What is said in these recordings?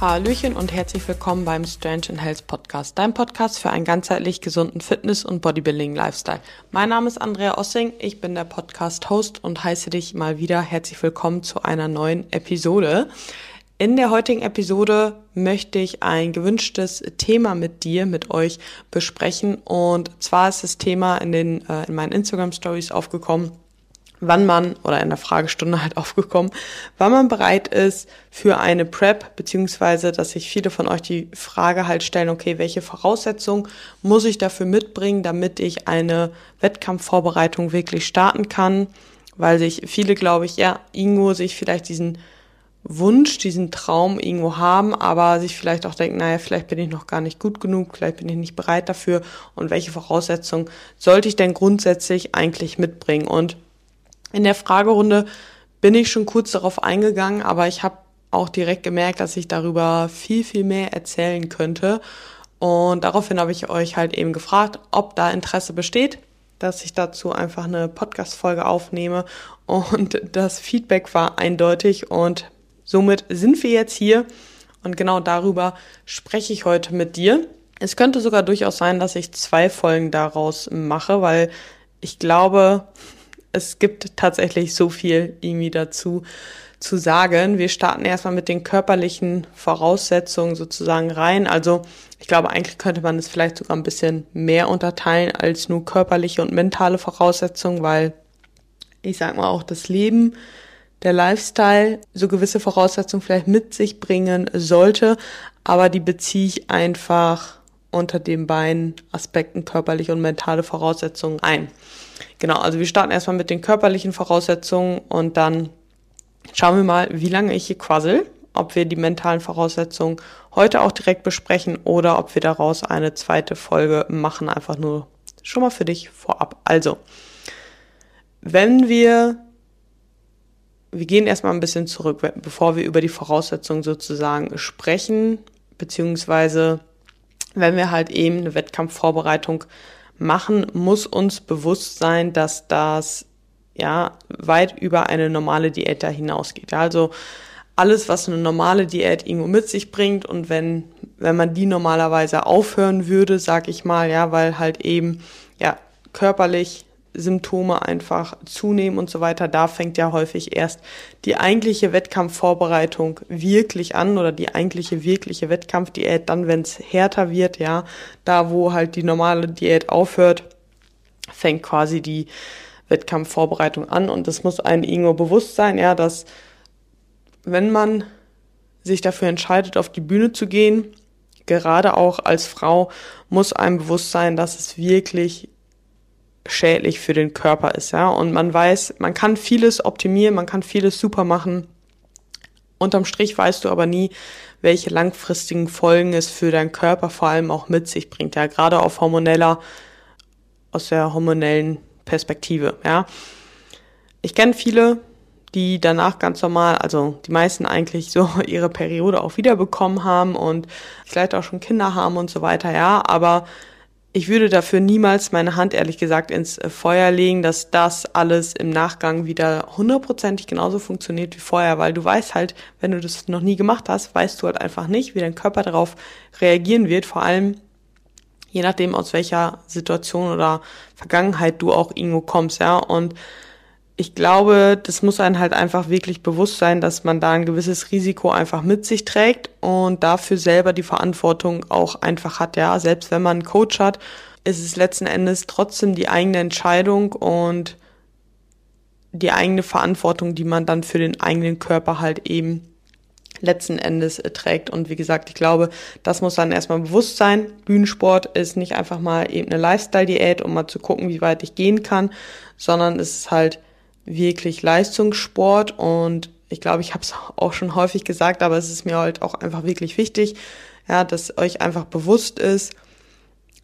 Hallöchen und herzlich willkommen beim Strange and Health Podcast, dein Podcast für einen ganzheitlich gesunden Fitness- und Bodybuilding-Lifestyle. Mein Name ist Andrea Ossing, ich bin der Podcast-Host und heiße dich mal wieder herzlich willkommen zu einer neuen Episode. In der heutigen Episode möchte ich ein gewünschtes Thema mit dir, mit euch besprechen und zwar ist das Thema in den äh, in meinen Instagram Stories aufgekommen wann man, oder in der Fragestunde halt aufgekommen, wann man bereit ist für eine Prep, beziehungsweise, dass sich viele von euch die Frage halt stellen, okay, welche Voraussetzungen muss ich dafür mitbringen, damit ich eine Wettkampfvorbereitung wirklich starten kann, weil sich viele, glaube ich, ja, irgendwo sich vielleicht diesen Wunsch, diesen Traum irgendwo haben, aber sich vielleicht auch denken, naja, vielleicht bin ich noch gar nicht gut genug, vielleicht bin ich nicht bereit dafür. Und welche Voraussetzungen sollte ich denn grundsätzlich eigentlich mitbringen? Und in der Fragerunde bin ich schon kurz darauf eingegangen, aber ich habe auch direkt gemerkt, dass ich darüber viel, viel mehr erzählen könnte. Und daraufhin habe ich euch halt eben gefragt, ob da Interesse besteht, dass ich dazu einfach eine Podcast-Folge aufnehme. Und das Feedback war eindeutig und somit sind wir jetzt hier. Und genau darüber spreche ich heute mit dir. Es könnte sogar durchaus sein, dass ich zwei Folgen daraus mache, weil ich glaube, es gibt tatsächlich so viel irgendwie dazu zu sagen. Wir starten erstmal mit den körperlichen Voraussetzungen sozusagen rein. Also ich glaube, eigentlich könnte man es vielleicht sogar ein bisschen mehr unterteilen als nur körperliche und mentale Voraussetzungen, weil ich sag mal auch das Leben, der Lifestyle so gewisse Voraussetzungen vielleicht mit sich bringen sollte, aber die beziehe ich einfach unter den beiden Aspekten körperliche und mentale Voraussetzungen ein. Genau, also wir starten erstmal mit den körperlichen Voraussetzungen und dann schauen wir mal, wie lange ich hier quassel, ob wir die mentalen Voraussetzungen heute auch direkt besprechen oder ob wir daraus eine zweite Folge machen, einfach nur schon mal für dich vorab. Also, wenn wir, wir gehen erstmal ein bisschen zurück, bevor wir über die Voraussetzungen sozusagen sprechen, beziehungsweise wenn wir halt eben eine Wettkampfvorbereitung machen, muss uns bewusst sein, dass das ja weit über eine normale Diät da hinausgeht. Also alles, was eine normale Diät irgendwo mit sich bringt und wenn wenn man die normalerweise aufhören würde, sag ich mal, ja, weil halt eben ja körperlich Symptome einfach zunehmen und so weiter, da fängt ja häufig erst die eigentliche Wettkampfvorbereitung wirklich an oder die eigentliche wirkliche Wettkampfdiät dann, wenn es härter wird, ja, da wo halt die normale Diät aufhört, fängt quasi die Wettkampfvorbereitung an. Und das muss einem irgendwo bewusst sein, ja, dass wenn man sich dafür entscheidet, auf die Bühne zu gehen, gerade auch als Frau, muss einem bewusst sein, dass es wirklich schädlich für den Körper ist, ja. Und man weiß, man kann vieles optimieren, man kann vieles super machen. Unterm Strich weißt du aber nie, welche langfristigen Folgen es für deinen Körper vor allem auch mit sich bringt, ja. Gerade auf hormoneller, aus der hormonellen Perspektive, ja. Ich kenne viele, die danach ganz normal, also die meisten eigentlich so ihre Periode auch wiederbekommen haben und vielleicht auch schon Kinder haben und so weiter, ja, aber ich würde dafür niemals meine Hand ehrlich gesagt ins äh, Feuer legen, dass das alles im Nachgang wieder hundertprozentig genauso funktioniert wie vorher, weil du weißt halt, wenn du das noch nie gemacht hast, weißt du halt einfach nicht, wie dein Körper darauf reagieren wird, vor allem je nachdem aus welcher Situation oder Vergangenheit du auch irgendwo kommst, ja, und ich glaube, das muss einem halt einfach wirklich bewusst sein, dass man da ein gewisses Risiko einfach mit sich trägt und dafür selber die Verantwortung auch einfach hat. Ja, selbst wenn man einen Coach hat, ist es letzten Endes trotzdem die eigene Entscheidung und die eigene Verantwortung, die man dann für den eigenen Körper halt eben letzten Endes trägt. Und wie gesagt, ich glaube, das muss dann erstmal bewusst sein. Bühnensport ist nicht einfach mal eben eine Lifestyle-Diät, um mal zu gucken, wie weit ich gehen kann, sondern es ist halt wirklich Leistungssport und ich glaube, ich habe es auch schon häufig gesagt, aber es ist mir halt auch einfach wirklich wichtig, ja, dass euch einfach bewusst ist,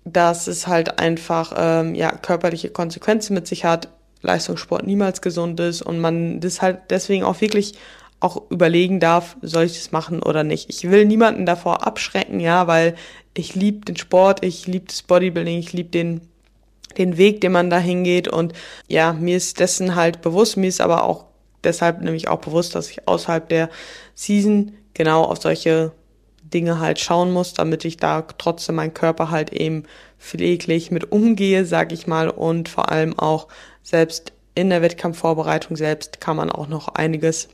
dass es halt einfach ähm, ja körperliche Konsequenzen mit sich hat, Leistungssport niemals gesund ist und man das halt deswegen auch wirklich auch überlegen darf, soll ich das machen oder nicht. Ich will niemanden davor abschrecken, ja, weil ich liebe den Sport, ich liebe das Bodybuilding, ich liebe den den Weg, den man da hingeht. Und ja, mir ist dessen halt bewusst, mir ist aber auch deshalb nämlich auch bewusst, dass ich außerhalb der Season genau auf solche Dinge halt schauen muss, damit ich da trotzdem mein Körper halt eben pfleglich mit umgehe, sag ich mal, und vor allem auch selbst in der Wettkampfvorbereitung selbst kann man auch noch einiges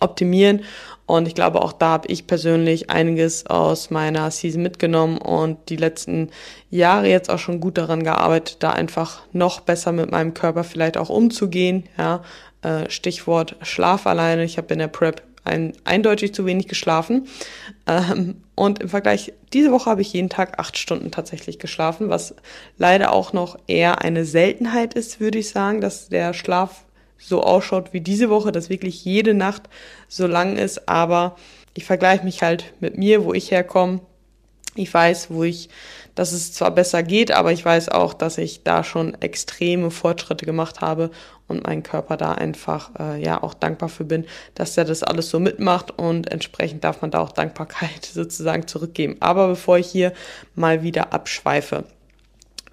optimieren. Und ich glaube, auch da habe ich persönlich einiges aus meiner Season mitgenommen und die letzten Jahre jetzt auch schon gut daran gearbeitet, da einfach noch besser mit meinem Körper vielleicht auch umzugehen. Ja, äh, Stichwort Schlaf alleine. Ich habe in der Prep ein, eindeutig zu wenig geschlafen. Ähm, und im Vergleich, diese Woche habe ich jeden Tag acht Stunden tatsächlich geschlafen, was leider auch noch eher eine Seltenheit ist, würde ich sagen, dass der Schlaf so ausschaut wie diese Woche, dass wirklich jede Nacht so lang ist. Aber ich vergleiche mich halt mit mir, wo ich herkomme. Ich weiß, wo ich, dass es zwar besser geht, aber ich weiß auch, dass ich da schon extreme Fortschritte gemacht habe und mein Körper da einfach äh, ja auch dankbar für bin, dass er das alles so mitmacht und entsprechend darf man da auch Dankbarkeit sozusagen zurückgeben. Aber bevor ich hier mal wieder abschweife,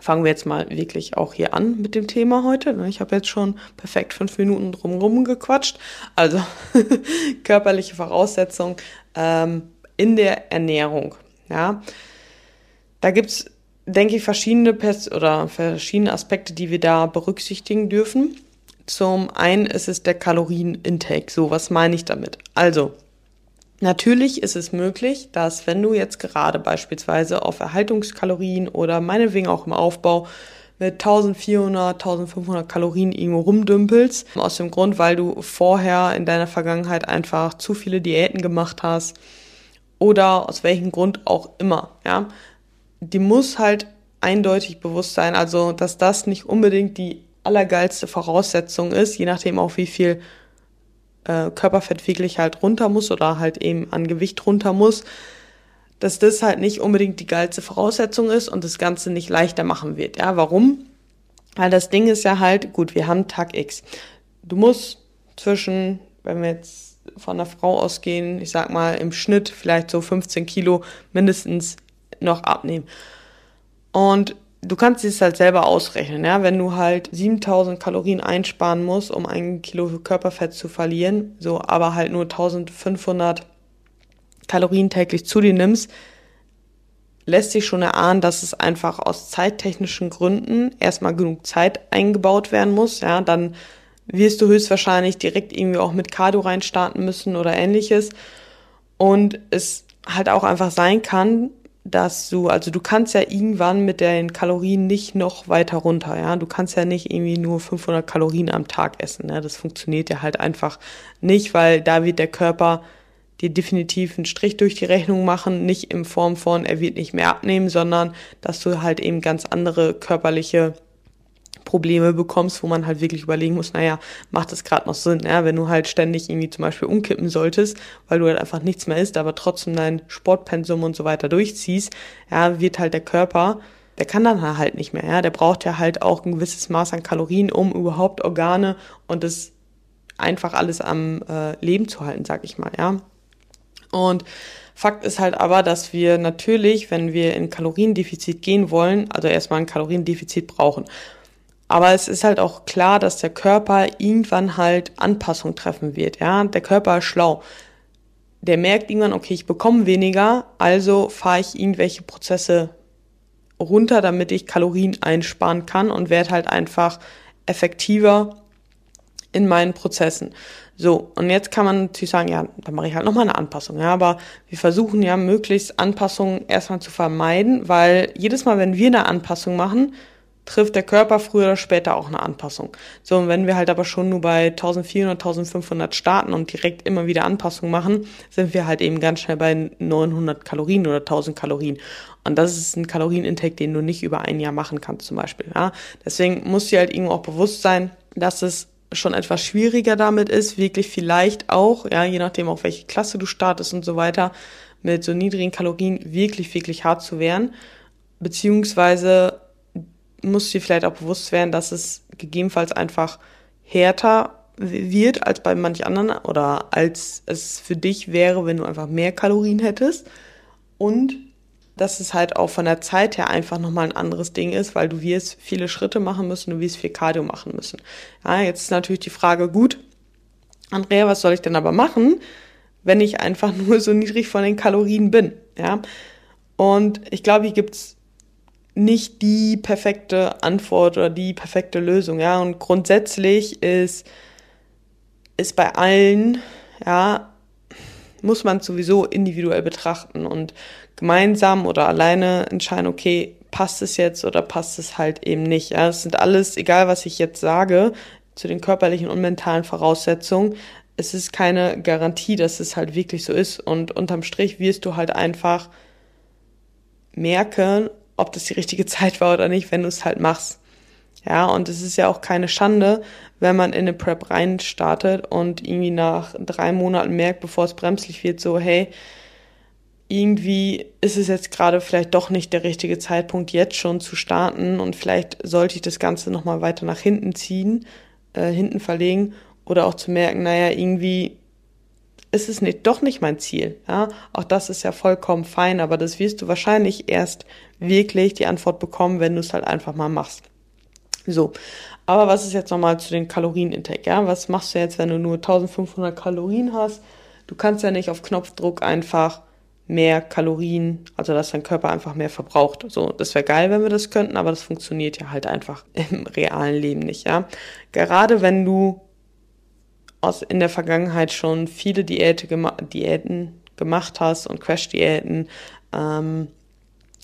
fangen wir jetzt mal wirklich auch hier an mit dem Thema heute. Ich habe jetzt schon perfekt fünf Minuten drumherum gequatscht. Also körperliche Voraussetzungen ähm, in der Ernährung. Ja, da gibt's denke ich verschiedene Pers oder verschiedene Aspekte, die wir da berücksichtigen dürfen. Zum einen ist es der Kalorienintake. So, was meine ich damit? Also, natürlich ist es möglich, dass wenn du jetzt gerade beispielsweise auf Erhaltungskalorien oder meinetwegen auch im Aufbau mit 1400, 1500 Kalorien irgendwo rumdümpelst, aus dem Grund, weil du vorher in deiner Vergangenheit einfach zu viele Diäten gemacht hast oder aus welchem Grund auch immer, ja. Die muss halt eindeutig bewusst sein, also dass das nicht unbedingt die allergeilste Voraussetzung ist, je nachdem auch wie viel äh, Körperfett wirklich halt runter muss oder halt eben an Gewicht runter muss, dass das halt nicht unbedingt die geilste Voraussetzung ist und das Ganze nicht leichter machen wird. Ja, warum? Weil das Ding ist ja halt, gut, wir haben Tag X. Du musst zwischen, wenn wir jetzt von einer Frau ausgehen, ich sag mal im Schnitt vielleicht so 15 Kilo mindestens noch abnehmen. Und du kannst es halt selber ausrechnen, ja, wenn du halt 7000 Kalorien einsparen musst, um ein Kilo Körperfett zu verlieren, so, aber halt nur 1500 Kalorien täglich zu dir nimmst, lässt sich schon erahnen, dass es einfach aus zeittechnischen Gründen erstmal genug Zeit eingebaut werden muss, ja, dann wirst du höchstwahrscheinlich direkt irgendwie auch mit Cardio reinstarten müssen oder ähnliches. Und es halt auch einfach sein kann, dass du, also du kannst ja irgendwann mit den Kalorien nicht noch weiter runter, ja. Du kannst ja nicht irgendwie nur 500 Kalorien am Tag essen, ne? Das funktioniert ja halt einfach nicht, weil da wird der Körper dir definitiv einen Strich durch die Rechnung machen, nicht in Form von, er wird nicht mehr abnehmen, sondern dass du halt eben ganz andere körperliche Probleme bekommst, wo man halt wirklich überlegen muss, naja, macht das gerade noch Sinn, ja, wenn du halt ständig irgendwie zum Beispiel umkippen solltest, weil du halt einfach nichts mehr isst, aber trotzdem dein Sportpensum und so weiter durchziehst, ja, wird halt der Körper, der kann dann halt nicht mehr, ja, der braucht ja halt auch ein gewisses Maß an Kalorien, um überhaupt Organe und das einfach alles am äh, Leben zu halten, sag ich mal, ja. Und Fakt ist halt aber, dass wir natürlich, wenn wir in Kaloriendefizit gehen wollen, also erstmal ein Kaloriendefizit brauchen. Aber es ist halt auch klar, dass der Körper irgendwann halt Anpassung treffen wird. Ja, der Körper ist schlau. Der merkt irgendwann, okay, ich bekomme weniger, also fahre ich irgendwelche Prozesse runter, damit ich Kalorien einsparen kann und werde halt einfach effektiver in meinen Prozessen. So, und jetzt kann man natürlich sagen, ja, dann mache ich halt nochmal eine Anpassung. Ja, aber wir versuchen ja möglichst Anpassungen erstmal zu vermeiden, weil jedes Mal, wenn wir eine Anpassung machen, trifft der Körper früher oder später auch eine Anpassung. So, und wenn wir halt aber schon nur bei 1400, 1500 starten und direkt immer wieder Anpassungen machen, sind wir halt eben ganz schnell bei 900 Kalorien oder 1000 Kalorien. Und das ist ein Kalorienintake, den du nicht über ein Jahr machen kannst zum Beispiel. Ja? Deswegen muss dir halt irgendwo auch bewusst sein, dass es schon etwas schwieriger damit ist, wirklich vielleicht auch, ja, je nachdem auch welche Klasse du startest und so weiter, mit so niedrigen Kalorien wirklich, wirklich hart zu werden. Beziehungsweise muss dir vielleicht auch bewusst werden, dass es gegebenenfalls einfach härter wird als bei manch anderen oder als es für dich wäre, wenn du einfach mehr Kalorien hättest. Und dass es halt auch von der Zeit her einfach nochmal ein anderes Ding ist, weil du wirst viele Schritte machen müssen, du wirst viel Cardio machen müssen. Ja, jetzt ist natürlich die Frage, gut, Andrea, was soll ich denn aber machen? wenn ich einfach nur so niedrig von den Kalorien bin, ja. Und ich glaube, hier gibt's nicht die perfekte Antwort oder die perfekte Lösung, ja. Und grundsätzlich ist, ist bei allen, ja, muss man sowieso individuell betrachten und gemeinsam oder alleine entscheiden, okay, passt es jetzt oder passt es halt eben nicht. Ja, es sind alles, egal was ich jetzt sage, zu den körperlichen und mentalen Voraussetzungen, es ist keine Garantie, dass es halt wirklich so ist. Und unterm Strich wirst du halt einfach merken, ob das die richtige Zeit war oder nicht, wenn du es halt machst. Ja, und es ist ja auch keine Schande, wenn man in eine Prep reinstartet und irgendwie nach drei Monaten merkt, bevor es bremslich wird, so, hey, irgendwie ist es jetzt gerade vielleicht doch nicht der richtige Zeitpunkt, jetzt schon zu starten und vielleicht sollte ich das Ganze nochmal weiter nach hinten ziehen, äh, hinten verlegen oder auch zu merken, naja, irgendwie ist es nicht, doch nicht mein Ziel. Ja? Auch das ist ja vollkommen fein, aber das wirst du wahrscheinlich erst wirklich die Antwort bekommen, wenn du es halt einfach mal machst. So, aber was ist jetzt nochmal zu den Kalorienintake? Ja? Was machst du jetzt, wenn du nur 1500 Kalorien hast? Du kannst ja nicht auf Knopfdruck einfach mehr Kalorien, also dass dein Körper einfach mehr verbraucht. So, das wäre geil, wenn wir das könnten, aber das funktioniert ja halt einfach im realen Leben nicht, ja. Gerade wenn du aus in der Vergangenheit schon viele Diäte gema Diäten gemacht hast und Crash-Diäten ähm,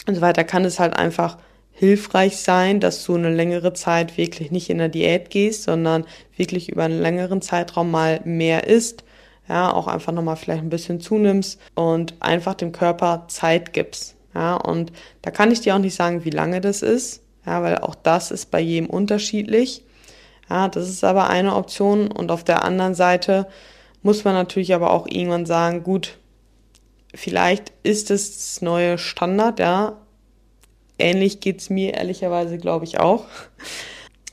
und so weiter, kann es halt einfach hilfreich sein, dass du eine längere Zeit wirklich nicht in der Diät gehst, sondern wirklich über einen längeren Zeitraum mal mehr isst, ja, auch einfach nochmal vielleicht ein bisschen zunimmst und einfach dem Körper Zeit gibst, ja, und da kann ich dir auch nicht sagen, wie lange das ist, ja, weil auch das ist bei jedem unterschiedlich. Ja, das ist aber eine Option. Und auf der anderen Seite muss man natürlich aber auch irgendwann sagen, gut, vielleicht ist es das neue Standard, ja. Ähnlich geht's mir ehrlicherweise, glaube ich, auch.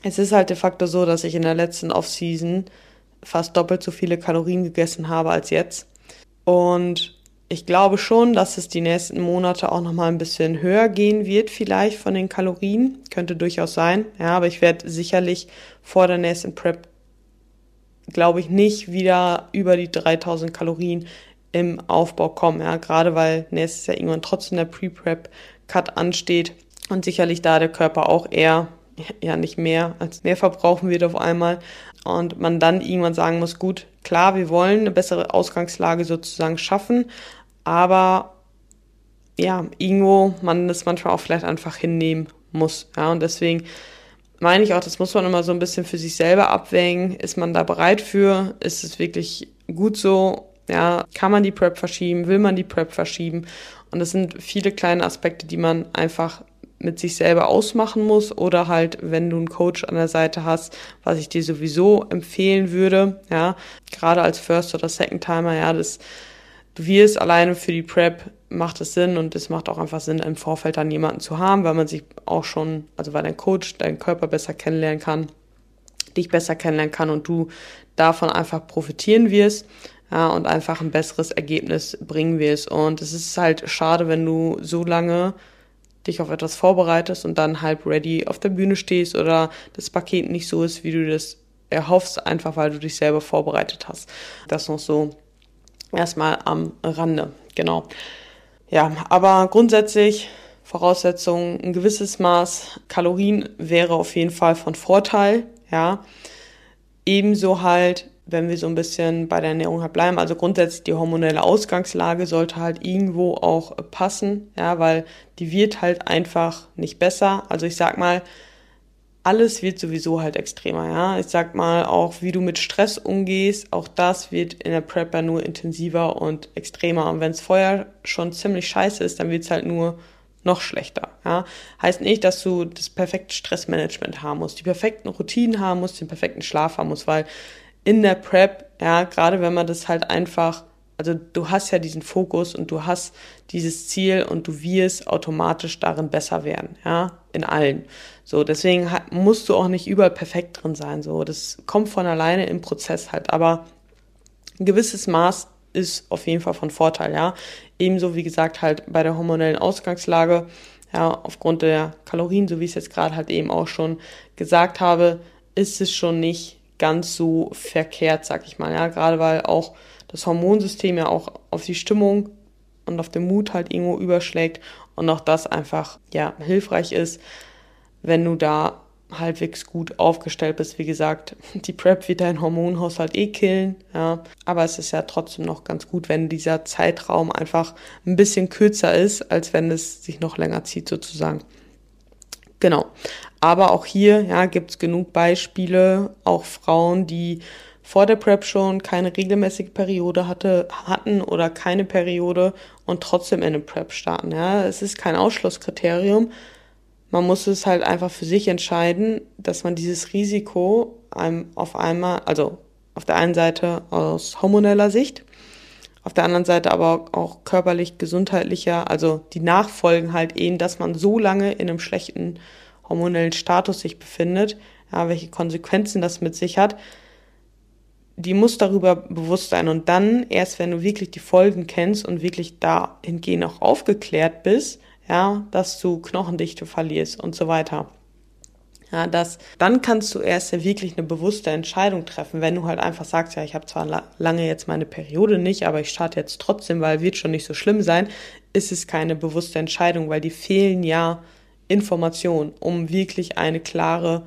Es ist halt de facto so, dass ich in der letzten Off-Season fast doppelt so viele Kalorien gegessen habe als jetzt. Und ich glaube schon, dass es die nächsten Monate auch noch mal ein bisschen höher gehen wird, vielleicht von den Kalorien. Könnte durchaus sein. Ja, aber ich werde sicherlich vor der nächsten Prep, glaube ich, nicht wieder über die 3000 Kalorien im Aufbau kommen. Ja, gerade weil nächstes Jahr irgendwann trotzdem der Pre-Prep-Cut ansteht und sicherlich da der Körper auch eher ja nicht mehr als mehr verbrauchen wird auf einmal und man dann irgendwann sagen muss, gut, klar, wir wollen eine bessere Ausgangslage sozusagen schaffen, aber ja, irgendwo man das manchmal auch vielleicht einfach hinnehmen muss. Ja, und deswegen meine ich auch, das muss man immer so ein bisschen für sich selber abwägen. Ist man da bereit für? Ist es wirklich gut so? Ja, kann man die Prep verschieben? Will man die Prep verschieben? Und das sind viele kleine Aspekte, die man einfach mit sich selber ausmachen muss oder halt, wenn du einen Coach an der Seite hast, was ich dir sowieso empfehlen würde, ja, gerade als First oder Second Timer, ja, das wirst alleine für die Prep macht es Sinn und es macht auch einfach Sinn, im Vorfeld dann jemanden zu haben, weil man sich auch schon, also weil dein Coach deinen Körper besser kennenlernen kann, dich besser kennenlernen kann und du davon einfach profitieren wirst ja, und einfach ein besseres Ergebnis bringen wirst. Und es ist halt schade, wenn du so lange dich auf etwas vorbereitest und dann halb ready auf der Bühne stehst oder das Paket nicht so ist, wie du das erhoffst, einfach weil du dich selber vorbereitet hast. Das noch so erstmal am Rande, genau. Ja, aber grundsätzlich Voraussetzung, ein gewisses Maß Kalorien wäre auf jeden Fall von Vorteil, ja. Ebenso halt, wenn wir so ein bisschen bei der Ernährung halt bleiben, also grundsätzlich die hormonelle Ausgangslage sollte halt irgendwo auch passen, ja, weil die wird halt einfach nicht besser. Also ich sag mal, alles wird sowieso halt extremer, ja. Ich sag mal, auch wie du mit Stress umgehst, auch das wird in der Prepper nur intensiver und extremer. Und wenn es vorher schon ziemlich scheiße ist, dann wird es halt nur noch schlechter, ja. Heißt nicht, dass du das perfekte Stressmanagement haben musst, die perfekten Routinen haben musst, den perfekten Schlaf haben musst, weil in der Prep, ja, gerade wenn man das halt einfach also du hast ja diesen Fokus und du hast dieses Ziel und du wirst automatisch darin besser werden, ja, in allen. So, deswegen musst du auch nicht überall perfekt drin sein, so, das kommt von alleine im Prozess halt, aber ein gewisses Maß ist auf jeden Fall von Vorteil, ja. Ebenso wie gesagt halt bei der hormonellen Ausgangslage, ja, aufgrund der Kalorien, so wie ich es jetzt gerade halt eben auch schon gesagt habe, ist es schon nicht ganz so verkehrt, sag ich mal, ja, gerade weil auch das Hormonsystem ja auch auf die Stimmung und auf den Mut halt irgendwo überschlägt und auch das einfach, ja, hilfreich ist, wenn du da halbwegs gut aufgestellt bist. Wie gesagt, die Prep wird deinen Hormonhaushalt eh killen, ja. Aber es ist ja trotzdem noch ganz gut, wenn dieser Zeitraum einfach ein bisschen kürzer ist, als wenn es sich noch länger zieht, sozusagen. Genau. Aber auch hier, ja, gibt's genug Beispiele, auch Frauen, die vor der Prep schon keine regelmäßige Periode hatte, hatten oder keine Periode und trotzdem in eine Prep starten. Ja, es ist kein Ausschlusskriterium, man muss es halt einfach für sich entscheiden, dass man dieses Risiko auf einmal, also auf der einen Seite aus hormoneller Sicht, auf der anderen Seite aber auch körperlich, gesundheitlicher, also die Nachfolgen halt eben, dass man so lange in einem schlechten hormonellen Status sich befindet, ja, welche Konsequenzen das mit sich hat, die muss darüber bewusst sein. Und dann, erst wenn du wirklich die Folgen kennst und wirklich dahingehend auch aufgeklärt bist, ja, dass du Knochendichte verlierst und so weiter. Ja, das, dann kannst du erst wirklich eine bewusste Entscheidung treffen, wenn du halt einfach sagst, ja, ich habe zwar la lange jetzt meine Periode nicht, aber ich starte jetzt trotzdem, weil wird schon nicht so schlimm sein, ist es keine bewusste Entscheidung, weil die fehlen ja Informationen, um wirklich eine klare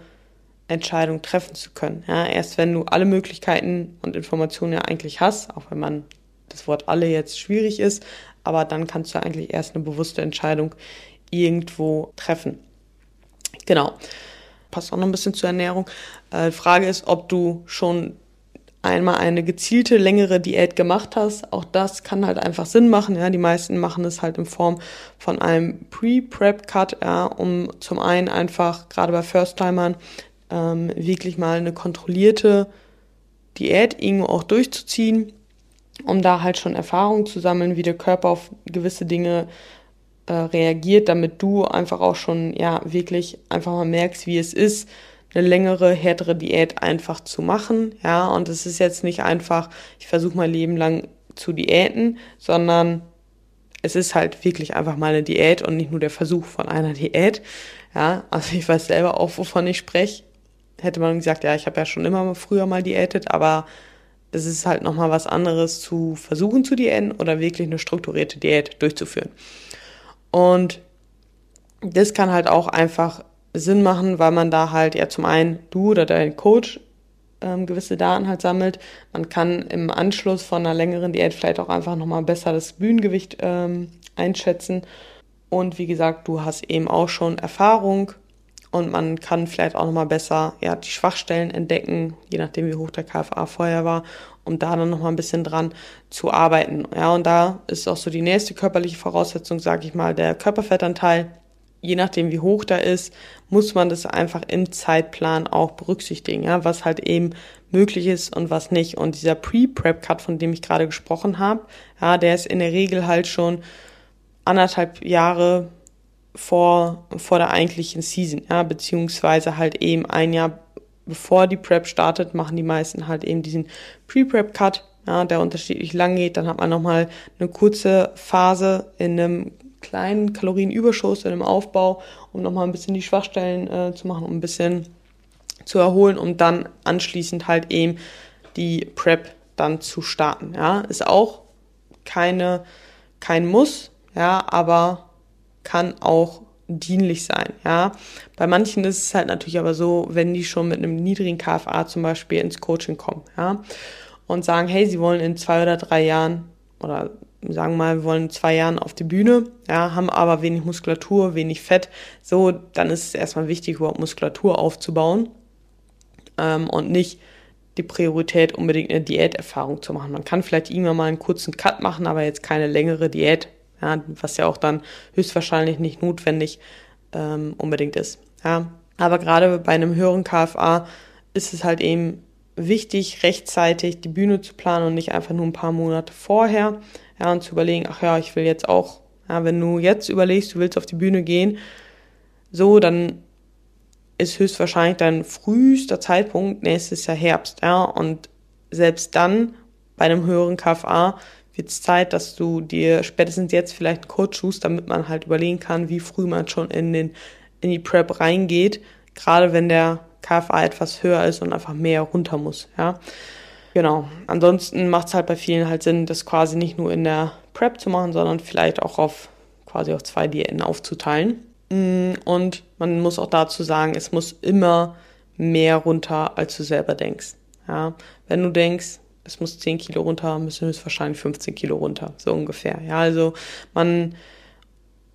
Entscheidung treffen zu können. Ja, erst wenn du alle Möglichkeiten und Informationen ja eigentlich hast, auch wenn man das Wort alle jetzt schwierig ist, aber dann kannst du eigentlich erst eine bewusste Entscheidung irgendwo treffen. Genau. Passt auch noch ein bisschen zur Ernährung. Äh, Frage ist, ob du schon einmal eine gezielte längere Diät gemacht hast. Auch das kann halt einfach Sinn machen. Ja, die meisten machen es halt in Form von einem Pre-Prep-Cut, ja, um zum einen einfach gerade bei First-Timern ähm, wirklich mal eine kontrollierte Diät irgendwo auch durchzuziehen um da halt schon Erfahrung zu sammeln, wie der Körper auf gewisse Dinge äh, reagiert, damit du einfach auch schon ja wirklich einfach mal merkst, wie es ist, eine längere, härtere Diät einfach zu machen. Ja, und es ist jetzt nicht einfach, ich versuche mein Leben lang zu diäten, sondern es ist halt wirklich einfach mal eine Diät und nicht nur der Versuch von einer Diät. Ja, also ich weiß selber auch, wovon ich spreche. Hätte man gesagt, ja, ich habe ja schon immer früher mal diätet, aber es ist halt nochmal was anderes zu versuchen zu diäten oder wirklich eine strukturierte Diät durchzuführen. Und das kann halt auch einfach Sinn machen, weil man da halt ja zum einen du oder dein Coach ähm, gewisse Daten halt sammelt. Man kann im Anschluss von einer längeren Diät vielleicht auch einfach nochmal besser das Bühnengewicht ähm, einschätzen. Und wie gesagt, du hast eben auch schon Erfahrung und man kann vielleicht auch nochmal besser ja, die Schwachstellen entdecken, je nachdem wie hoch der KFA vorher war, um da dann nochmal ein bisschen dran zu arbeiten. Ja, und da ist auch so die nächste körperliche Voraussetzung, sage ich mal, der Körperfettanteil. Je nachdem wie hoch der ist, muss man das einfach im Zeitplan auch berücksichtigen, ja, was halt eben möglich ist und was nicht. Und dieser Pre-Prep-Cut, von dem ich gerade gesprochen habe, ja, der ist in der Regel halt schon anderthalb Jahre vor, vor der eigentlichen Season, ja, beziehungsweise halt eben ein Jahr bevor die Prep startet, machen die meisten halt eben diesen Pre-Prep-Cut, ja, der unterschiedlich lang geht. Dann hat man nochmal eine kurze Phase in einem kleinen Kalorienüberschuss, in einem Aufbau, um nochmal ein bisschen die Schwachstellen äh, zu machen, um ein bisschen zu erholen, um dann anschließend halt eben die Prep dann zu starten. Ja, ist auch keine, kein Muss, ja, aber kann auch dienlich sein, ja. Bei manchen ist es halt natürlich aber so, wenn die schon mit einem niedrigen KFA zum Beispiel ins Coaching kommen, ja, und sagen, hey, sie wollen in zwei oder drei Jahren oder sagen wir mal, wir wollen in zwei Jahren auf die Bühne, ja, haben aber wenig Muskulatur, wenig Fett, so, dann ist es erstmal wichtig, überhaupt Muskulatur aufzubauen ähm, und nicht die Priorität, unbedingt eine Diäterfahrung zu machen. Man kann vielleicht irgendwann mal einen kurzen Cut machen, aber jetzt keine längere Diät ja, was ja auch dann höchstwahrscheinlich nicht notwendig ähm, unbedingt ist. Ja. Aber gerade bei einem höheren KFA ist es halt eben wichtig, rechtzeitig die Bühne zu planen und nicht einfach nur ein paar Monate vorher. Ja, und zu überlegen, ach ja, ich will jetzt auch, ja, wenn du jetzt überlegst, du willst auf die Bühne gehen, so, dann ist höchstwahrscheinlich dein frühester Zeitpunkt nächstes Jahr Herbst, ja, und selbst dann bei einem höheren KFA wird es Zeit, dass du dir spätestens jetzt vielleicht einen Coach suchst, damit man halt überlegen kann, wie früh man schon in, den, in die Prep reingeht, gerade wenn der KFA etwas höher ist und einfach mehr runter muss, ja. Genau. Ansonsten macht es halt bei vielen halt Sinn, das quasi nicht nur in der Prep zu machen, sondern vielleicht auch auf quasi auf zwei Diäten aufzuteilen. Mm, und man muss auch dazu sagen, es muss immer mehr runter, als du selber denkst. Ja, wenn du denkst, es muss 10 Kilo runter, müssen es wahrscheinlich 15 Kilo runter, so ungefähr. Ja, also man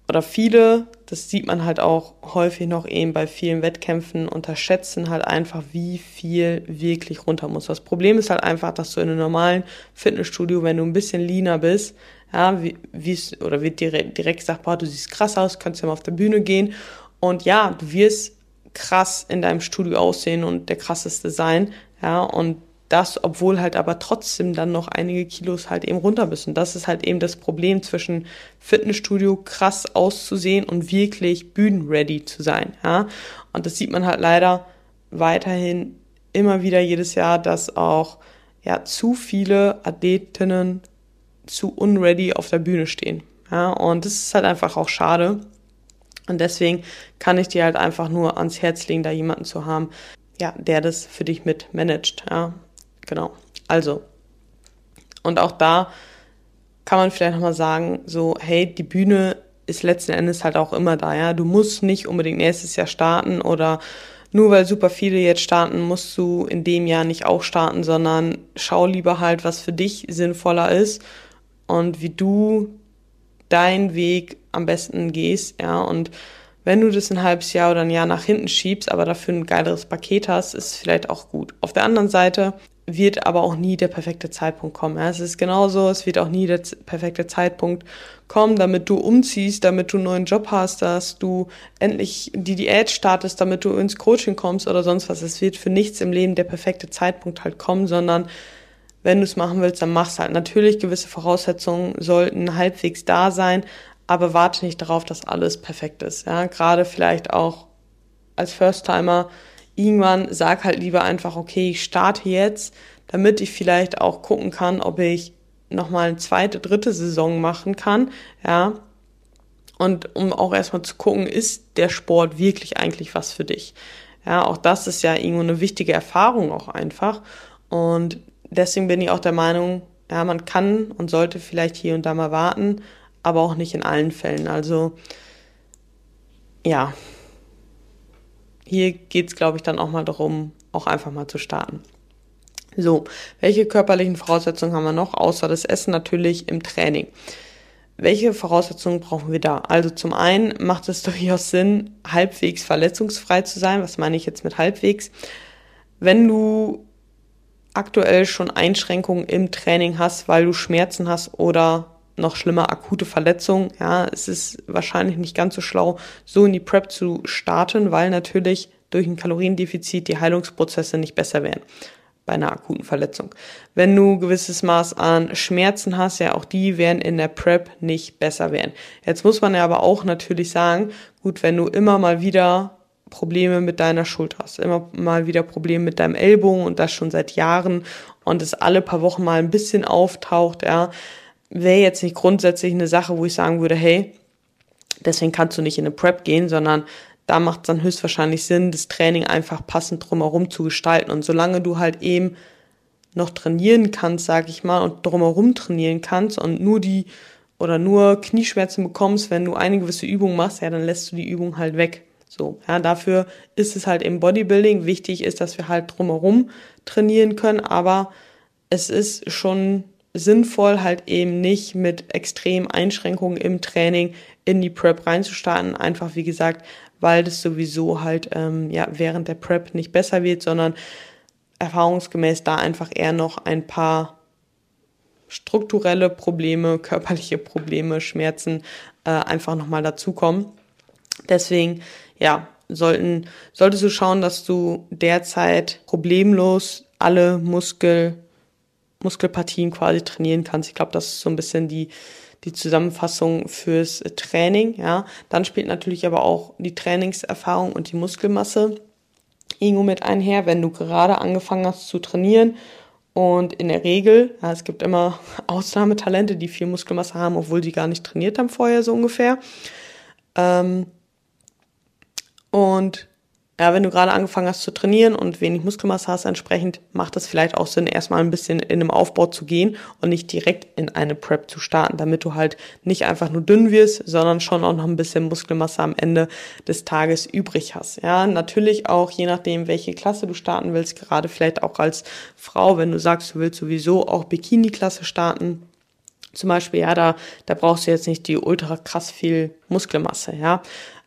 oder viele, das sieht man halt auch häufig noch eben bei vielen Wettkämpfen, unterschätzen halt einfach, wie viel wirklich runter muss. Das Problem ist halt einfach, dass du in einem normalen Fitnessstudio, wenn du ein bisschen leaner bist, ja, wie, oder wird direkt, direkt gesagt, boah, du siehst krass aus, kannst ja mal auf der Bühne gehen. Und ja, du wirst krass in deinem Studio aussehen und der krasseste sein, ja, und das, obwohl halt aber trotzdem dann noch einige Kilos halt eben runter müssen. Das ist halt eben das Problem zwischen Fitnessstudio krass auszusehen und wirklich bühnenready zu sein, ja. Und das sieht man halt leider weiterhin immer wieder jedes Jahr, dass auch, ja, zu viele Athletinnen zu unready auf der Bühne stehen, ja. Und das ist halt einfach auch schade. Und deswegen kann ich dir halt einfach nur ans Herz legen, da jemanden zu haben, ja, der das für dich mit managt, ja. Genau. Also. Und auch da kann man vielleicht nochmal sagen, so, hey, die Bühne ist letzten Endes halt auch immer da, ja. Du musst nicht unbedingt nächstes Jahr starten oder nur weil super viele jetzt starten, musst du in dem Jahr nicht auch starten, sondern schau lieber halt, was für dich sinnvoller ist und wie du deinen Weg am besten gehst, ja. Und wenn du das ein halbes Jahr oder ein Jahr nach hinten schiebst, aber dafür ein geileres Paket hast, ist vielleicht auch gut. Auf der anderen Seite wird aber auch nie der perfekte Zeitpunkt kommen. Es ist genauso, es wird auch nie der perfekte Zeitpunkt kommen, damit du umziehst, damit du einen neuen Job hast, dass du endlich die Diät startest, damit du ins Coaching kommst oder sonst was. Es wird für nichts im Leben der perfekte Zeitpunkt halt kommen, sondern wenn du es machen willst, dann mach's halt. Natürlich gewisse Voraussetzungen sollten halbwegs da sein, aber warte nicht darauf, dass alles perfekt ist. Ja, gerade vielleicht auch als First-Timer irgendwann sag halt lieber einfach, okay, ich starte jetzt, damit ich vielleicht auch gucken kann, ob ich nochmal eine zweite, dritte Saison machen kann, ja. Und um auch erstmal zu gucken, ist der Sport wirklich eigentlich was für dich? Ja, auch das ist ja irgendwo eine wichtige Erfahrung auch einfach. Und deswegen bin ich auch der Meinung, ja, man kann und sollte vielleicht hier und da mal warten, aber auch nicht in allen Fällen. Also, ja, hier geht es, glaube ich, dann auch mal darum, auch einfach mal zu starten. So, welche körperlichen Voraussetzungen haben wir noch, außer das Essen natürlich im Training? Welche Voraussetzungen brauchen wir da? Also zum einen macht es durchaus Sinn, halbwegs verletzungsfrei zu sein. Was meine ich jetzt mit halbwegs? Wenn du aktuell schon Einschränkungen im Training hast, weil du Schmerzen hast oder noch schlimmer akute Verletzung. Ja, es ist wahrscheinlich nicht ganz so schlau, so in die Prep zu starten, weil natürlich durch ein Kaloriendefizit die Heilungsprozesse nicht besser werden bei einer akuten Verletzung. Wenn du gewisses Maß an Schmerzen hast, ja, auch die werden in der Prep nicht besser werden. Jetzt muss man ja aber auch natürlich sagen, gut, wenn du immer mal wieder Probleme mit deiner Schulter hast, immer mal wieder Probleme mit deinem Ellbogen und das schon seit Jahren und es alle paar Wochen mal ein bisschen auftaucht, ja, wäre jetzt nicht grundsätzlich eine Sache, wo ich sagen würde, hey, deswegen kannst du nicht in eine Prep gehen, sondern da macht es dann höchstwahrscheinlich Sinn, das Training einfach passend drumherum zu gestalten. Und solange du halt eben noch trainieren kannst, sag ich mal, und drumherum trainieren kannst und nur die oder nur Knieschmerzen bekommst, wenn du eine gewisse Übung machst, ja, dann lässt du die Übung halt weg. So, ja, dafür ist es halt im Bodybuilding wichtig ist, dass wir halt drumherum trainieren können, aber es ist schon sinnvoll, halt eben nicht mit extremen Einschränkungen im Training in die Prep reinzustarten. Einfach wie gesagt, weil das sowieso halt ähm, ja während der Prep nicht besser wird, sondern erfahrungsgemäß da einfach eher noch ein paar strukturelle Probleme, körperliche Probleme, Schmerzen äh, einfach nochmal dazukommen. Deswegen, ja, sollten, solltest du schauen, dass du derzeit problemlos alle Muskel Muskelpartien quasi trainieren kannst. Ich glaube, das ist so ein bisschen die, die Zusammenfassung fürs Training, ja. Dann spielt natürlich aber auch die Trainingserfahrung und die Muskelmasse irgendwo mit einher, wenn du gerade angefangen hast zu trainieren. Und in der Regel, ja, es gibt immer Ausnahmetalente, die viel Muskelmasse haben, obwohl die gar nicht trainiert haben vorher, so ungefähr. Ähm, und ja, wenn du gerade angefangen hast zu trainieren und wenig Muskelmasse hast, entsprechend macht es vielleicht auch Sinn, erstmal ein bisschen in einem Aufbau zu gehen und nicht direkt in eine Prep zu starten, damit du halt nicht einfach nur dünn wirst, sondern schon auch noch ein bisschen Muskelmasse am Ende des Tages übrig hast. Ja, natürlich auch je nachdem, welche Klasse du starten willst, gerade vielleicht auch als Frau, wenn du sagst, du willst sowieso auch Bikini-Klasse starten, zum Beispiel, ja, da, da brauchst du jetzt nicht die ultra krass viel Muskelmasse, ja.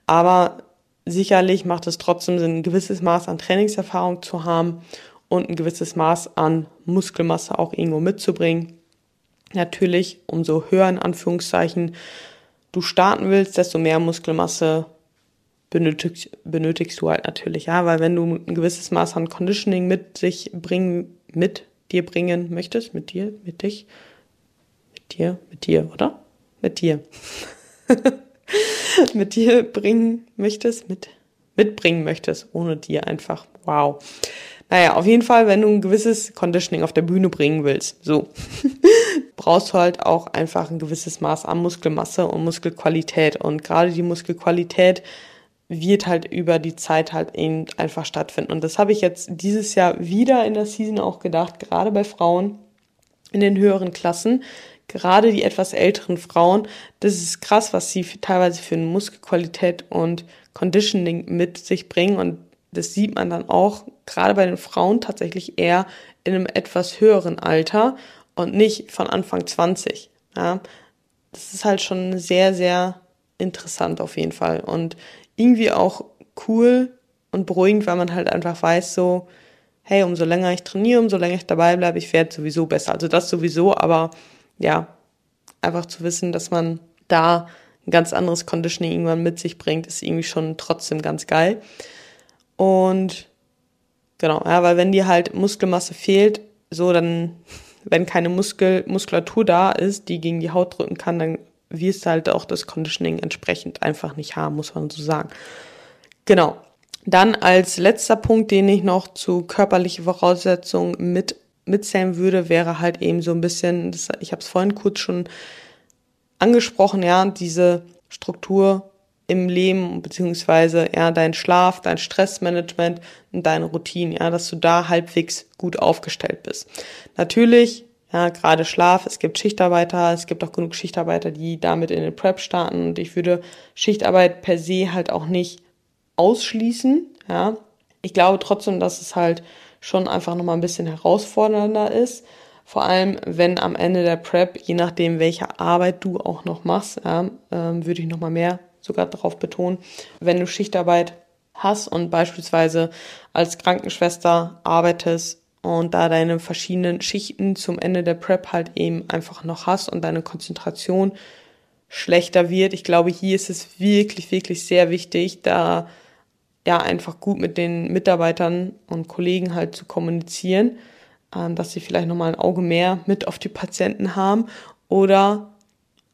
Aber sicherlich macht es trotzdem Sinn, ein gewisses Maß an Trainingserfahrung zu haben und ein gewisses Maß an Muskelmasse auch irgendwo mitzubringen. Natürlich, umso höher in Anführungszeichen du starten willst, desto mehr Muskelmasse benötigst, benötigst du halt natürlich, ja, weil wenn du ein gewisses Maß an Conditioning mit sich bringen, mit dir bringen möchtest, mit dir, mit dich, mit dir, mit dir, oder? Mit dir. mit dir bringen möchtest, mit, mitbringen möchtest, ohne dir einfach. Wow. Naja, auf jeden Fall, wenn du ein gewisses Conditioning auf der Bühne bringen willst, so, brauchst du halt auch einfach ein gewisses Maß an Muskelmasse und Muskelqualität. Und gerade die Muskelqualität wird halt über die Zeit halt eben einfach stattfinden. Und das habe ich jetzt dieses Jahr wieder in der Season auch gedacht, gerade bei Frauen in den höheren Klassen gerade die etwas älteren Frauen, das ist krass, was sie teilweise für eine Muskelqualität und Conditioning mit sich bringen. Und das sieht man dann auch gerade bei den Frauen tatsächlich eher in einem etwas höheren Alter und nicht von Anfang 20. Ja, das ist halt schon sehr, sehr interessant auf jeden Fall und irgendwie auch cool und beruhigend, weil man halt einfach weiß, so, hey, umso länger ich trainiere, umso länger ich dabei bleibe, ich werde sowieso besser. Also das sowieso, aber ja, einfach zu wissen, dass man da ein ganz anderes Conditioning irgendwann mit sich bringt, ist irgendwie schon trotzdem ganz geil. Und genau, ja, weil wenn dir halt Muskelmasse fehlt, so dann, wenn keine Muskel, Muskulatur da ist, die gegen die Haut drücken kann, dann wirst du halt auch das Conditioning entsprechend einfach nicht haben, muss man so sagen. Genau. Dann als letzter Punkt, den ich noch zu körperliche Voraussetzungen mit mitzählen würde, wäre halt eben so ein bisschen, das, ich habe es vorhin kurz schon angesprochen, ja, diese Struktur im Leben, beziehungsweise ja, dein Schlaf, dein Stressmanagement und deine Routine, ja, dass du da halbwegs gut aufgestellt bist. Natürlich, ja, gerade Schlaf, es gibt Schichtarbeiter, es gibt auch genug Schichtarbeiter, die damit in den Prep starten und ich würde Schichtarbeit per se halt auch nicht ausschließen, ja. Ich glaube trotzdem, dass es halt schon einfach nochmal ein bisschen herausfordernder ist. Vor allem, wenn am Ende der Prep, je nachdem, welche Arbeit du auch noch machst, ja, ähm, würde ich nochmal mehr sogar darauf betonen, wenn du Schichtarbeit hast und beispielsweise als Krankenschwester arbeitest und da deine verschiedenen Schichten zum Ende der Prep halt eben einfach noch hast und deine Konzentration schlechter wird. Ich glaube, hier ist es wirklich, wirklich sehr wichtig, da ja einfach gut mit den Mitarbeitern und Kollegen halt zu kommunizieren, ähm, dass sie vielleicht nochmal ein Auge mehr mit auf die Patienten haben oder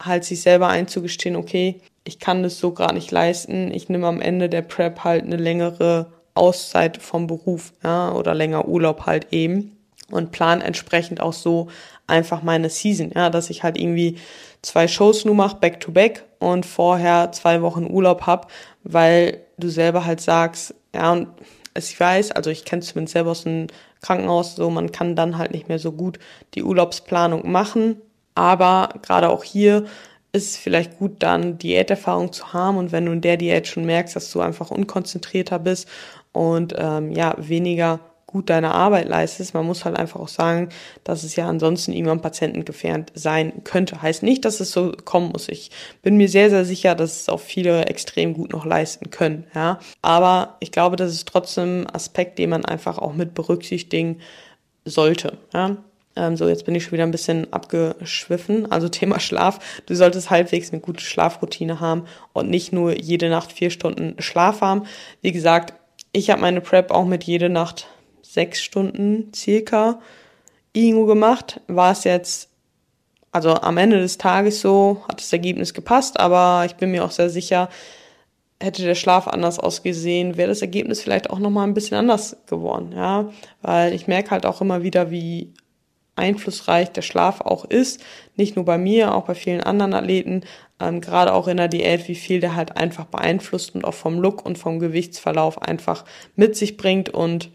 halt sich selber einzugestehen, okay, ich kann das so gerade nicht leisten, ich nehme am Ende der Prep halt eine längere Auszeit vom Beruf ja, oder länger Urlaub halt eben und plan entsprechend auch so einfach meine Season, ja, dass ich halt irgendwie zwei Shows nur mache, back to back und vorher zwei Wochen Urlaub hab, weil du selber halt sagst, ja, und ich weiß, also ich kenne zumindest selber aus dem Krankenhaus, so man kann dann halt nicht mehr so gut die Urlaubsplanung machen. Aber gerade auch hier ist es vielleicht gut, dann Diäterfahrung zu haben und wenn du in der Diät schon merkst, dass du einfach unkonzentrierter bist und ähm, ja weniger gut deine Arbeit leistest. Man muss halt einfach auch sagen, dass es ja ansonsten irgendwann patientengefährdet sein könnte. Heißt nicht, dass es so kommen muss. Ich bin mir sehr, sehr sicher, dass es auch viele extrem gut noch leisten können. Ja, aber ich glaube, das ist trotzdem ein Aspekt, den man einfach auch mit berücksichtigen sollte. Ja. Ähm, so, jetzt bin ich schon wieder ein bisschen abgeschwiffen. Also Thema Schlaf. Du solltest halbwegs eine gute Schlafroutine haben und nicht nur jede Nacht vier Stunden Schlaf haben. Wie gesagt, ich habe meine Prep auch mit jede Nacht sechs Stunden circa irgendwo gemacht. War es jetzt, also am Ende des Tages so, hat das Ergebnis gepasst, aber ich bin mir auch sehr sicher, hätte der Schlaf anders ausgesehen, wäre das Ergebnis vielleicht auch nochmal ein bisschen anders geworden, ja, weil ich merke halt auch immer wieder, wie einflussreich der Schlaf auch ist. Nicht nur bei mir, auch bei vielen anderen Athleten, ähm, gerade auch in der Diät, wie viel der halt einfach beeinflusst und auch vom Look und vom Gewichtsverlauf einfach mit sich bringt. Und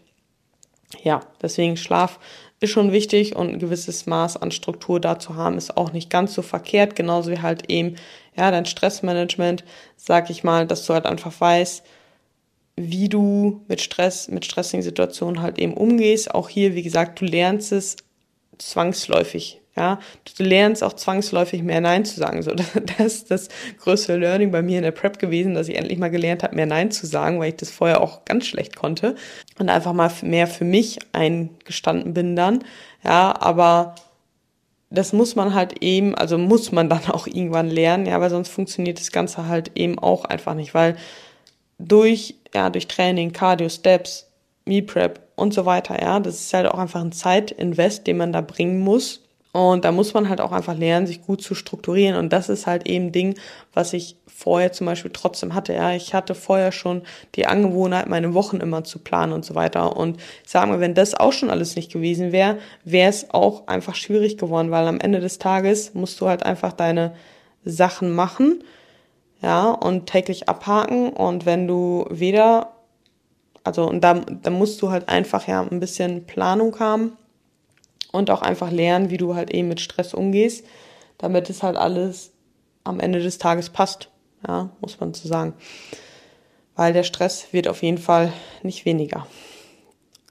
ja, deswegen Schlaf ist schon wichtig und ein gewisses Maß an Struktur da zu haben, ist auch nicht ganz so verkehrt. Genauso wie halt eben, ja, dein Stressmanagement, sag ich mal, dass du halt einfach weißt, wie du mit Stress, mit stressigen Situationen halt eben umgehst. Auch hier, wie gesagt, du lernst es zwangsläufig. Ja, du lernst auch zwangsläufig mehr Nein zu sagen. So, das ist das größte Learning bei mir in der Prep gewesen, dass ich endlich mal gelernt habe, mehr Nein zu sagen, weil ich das vorher auch ganz schlecht konnte und einfach mal mehr für mich eingestanden bin dann. Ja, aber das muss man halt eben, also muss man dann auch irgendwann lernen, ja, weil sonst funktioniert das Ganze halt eben auch einfach nicht, weil durch, ja, durch Training, Cardio, Steps, Meal Prep und so weiter, ja, das ist halt auch einfach ein Zeitinvest, den man da bringen muss. Und da muss man halt auch einfach lernen, sich gut zu strukturieren. Und das ist halt eben Ding, was ich vorher zum Beispiel trotzdem hatte. Ja, ich hatte vorher schon die Angewohnheit, meine Wochen immer zu planen und so weiter. Und ich sage mal, wenn das auch schon alles nicht gewesen wäre, wäre es auch einfach schwierig geworden, weil am Ende des Tages musst du halt einfach deine Sachen machen ja, und täglich abhaken. Und wenn du weder, also, und da, da musst du halt einfach ja ein bisschen Planung haben und auch einfach lernen, wie du halt eben mit Stress umgehst, damit es halt alles am Ende des Tages passt, ja, muss man so sagen. Weil der Stress wird auf jeden Fall nicht weniger.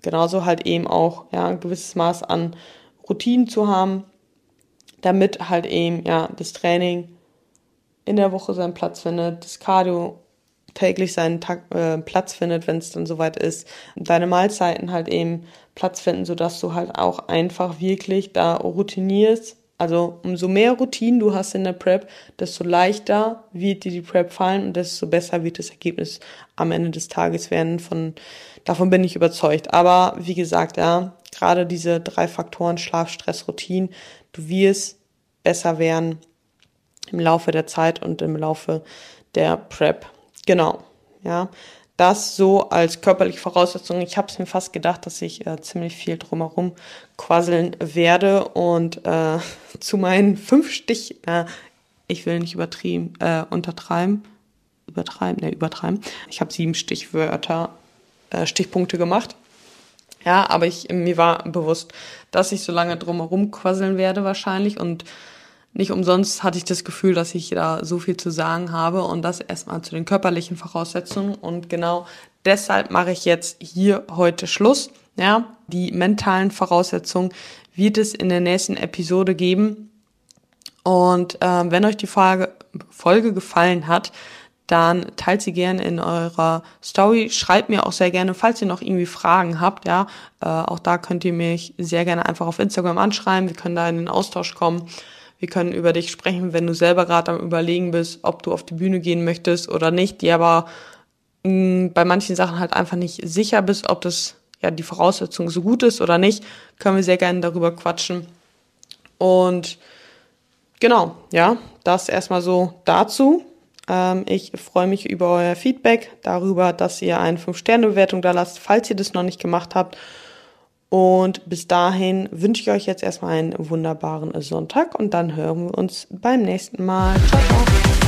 Genauso halt eben auch, ja, ein gewisses Maß an Routinen zu haben, damit halt eben, ja, das Training in der Woche seinen Platz findet, das Cardio täglich seinen Tag, äh, Platz findet, wenn es dann soweit ist, deine Mahlzeiten halt eben Platz finden, sodass du halt auch einfach wirklich da routinierst. Also umso mehr Routinen du hast in der Prep, desto leichter wird dir die Prep fallen und desto besser wird das Ergebnis am Ende des Tages werden. Von, davon bin ich überzeugt. Aber wie gesagt, ja, gerade diese drei Faktoren, Schlaf, Stress, Routine, du wirst besser werden im Laufe der Zeit und im Laufe der Prep. Genau, ja. Das so als körperliche Voraussetzung. Ich habe es mir fast gedacht, dass ich äh, ziemlich viel drumherum quasseln werde und äh, zu meinen fünf Stich, äh, ich will nicht übertrieben, äh, untertreiben, übertreiben, ne, übertreiben. Ich habe sieben Stichwörter, äh, Stichpunkte gemacht. Ja, aber ich, mir war bewusst, dass ich so lange drumherum quasseln werde wahrscheinlich und nicht umsonst hatte ich das Gefühl, dass ich da so viel zu sagen habe und das erstmal zu den körperlichen Voraussetzungen und genau deshalb mache ich jetzt hier heute Schluss. Ja, die mentalen Voraussetzungen wird es in der nächsten Episode geben. Und äh, wenn euch die Folge, Folge gefallen hat, dann teilt sie gerne in eurer Story. Schreibt mir auch sehr gerne, falls ihr noch irgendwie Fragen habt. Ja, äh, auch da könnt ihr mich sehr gerne einfach auf Instagram anschreiben. Wir können da in den Austausch kommen. Wir können über dich sprechen, wenn du selber gerade am Überlegen bist, ob du auf die Bühne gehen möchtest oder nicht, die aber mh, mm, bei manchen Sachen halt einfach nicht sicher bist, ob das ja die Voraussetzung so gut ist oder nicht, können wir sehr gerne darüber quatschen. Und genau, ja, das erstmal so dazu. Ähm, ich freue mich über euer Feedback, darüber, dass ihr eine 5-Sterne-Bewertung da lasst, falls ihr das noch nicht gemacht habt. Und bis dahin wünsche ich euch jetzt erstmal einen wunderbaren Sonntag und dann hören wir uns beim nächsten Mal. Ciao, ciao.